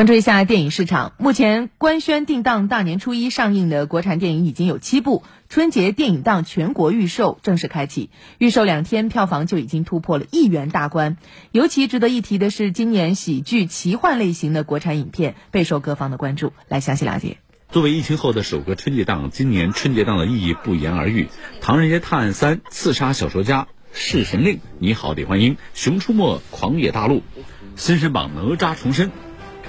关注一下电影市场，目前官宣定档大年初一上映的国产电影已经有七部，春节电影档全国预售正式开启，预售两天票房就已经突破了亿元大关。尤其值得一提的是，今年喜剧奇幻类型的国产影片备受各方的关注。来详细了解。作为疫情后的首个春节档，今年春节档的意义不言而喻，《唐人街探案三》《刺杀小说家》《弑神令》《你好，李焕英》《熊出没》《狂野大陆》《新神榜》《哪吒重生》。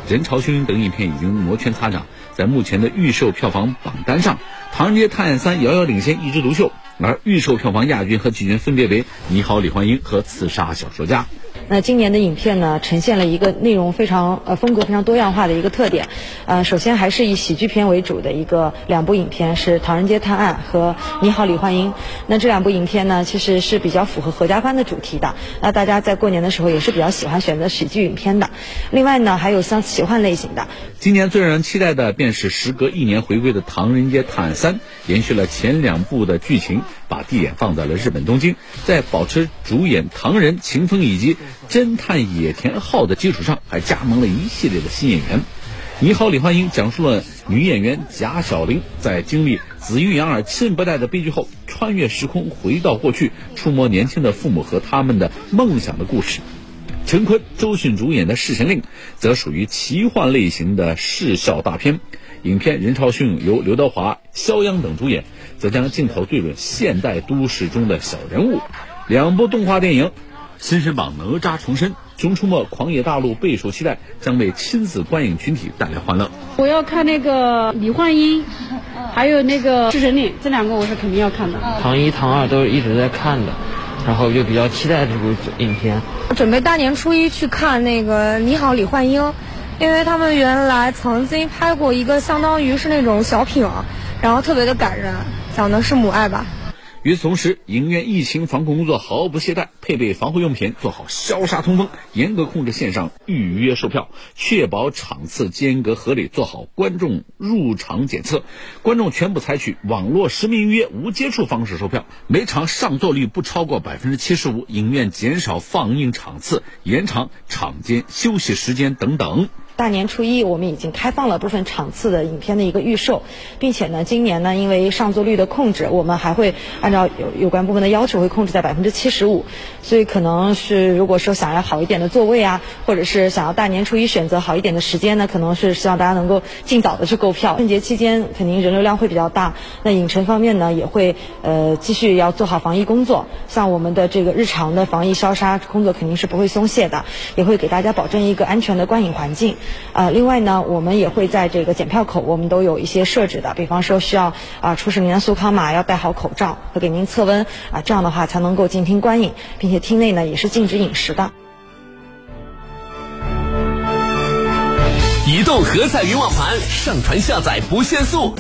人潮汹涌等影片已经摩拳擦掌，在目前的预售票房榜单上，《唐人街探案三》遥遥领先，一枝独秀。而预售票房亚军和季军分别为《你好，李焕英》和《刺杀小说家》。那今年的影片呢，呈现了一个内容非常呃风格非常多样化的一个特点，呃，首先还是以喜剧片为主的一个两部影片是《唐人街探案》和《你好，李焕英》。那这两部影片呢，其实是比较符合合家欢的主题的。那大家在过年的时候也是比较喜欢选择喜剧影片的。另外呢，还有像奇幻类型的。今年最让人期待的便是时隔一年回归的《唐人街探案三》，延续了前两部的剧情，把地点放在了日本东京，在保持主演唐人、秦风以及。侦探野田昊的基础上，还加盟了一系列的新演员。你好，李焕英讲述了女演员贾小玲在经历子欲养而亲不待的悲剧后，穿越时空回到过去，触摸年轻的父母和他们的梦想的故事。陈坤、周迅主演的《弑神令》则属于奇幻类型的视效大片。影片人潮汹涌，由刘德华、肖央等主演，则将镜头对准现代都市中的小人物。两部动画电影。新神榜哪吒重生，熊出没狂野大陆备受期待，将为亲子观影群体带来欢乐。我要看那个李焕英，还有那个弑神令，这两个我是肯定要看的。唐一、唐二都是一直在看的，然后就比较期待这部影片。准备大年初一去看那个你好，李焕英，因为他们原来曾经拍过一个相当于是那种小品，然后特别的感人，讲的是母爱吧。与此同时，影院疫情防控工作毫不懈怠，配备防护用品，做好消杀通风，严格控制线上预约售票，确保场次间隔合理，做好观众入场检测。观众全部采取网络实名预约、无接触方式售票，每场上座率不超过百分之七十五。影院减少放映场次，延长场间休息时间等等。大年初一，我们已经开放了部分场次的影片的一个预售，并且呢，今年呢，因为上座率的控制，我们还会按照有有关部门的要求，会控制在百分之七十五。所以可能是如果说想要好一点的座位啊，或者是想要大年初一选择好一点的时间呢，可能是希望大家能够尽早的去购票。春节期间肯定人流量会比较大，那影城方面呢，也会呃继续要做好防疫工作，像我们的这个日常的防疫消杀工作肯定是不会松懈的，也会给大家保证一个安全的观影环境。呃，另外呢，我们也会在这个检票口，我们都有一些设置的，比方说需要啊出示您的速康码，要戴好口罩，会给您测温啊，这样的话才能够进厅观影，并且厅内呢也是禁止饮食的。移动荷载云网盘上传下载不限速。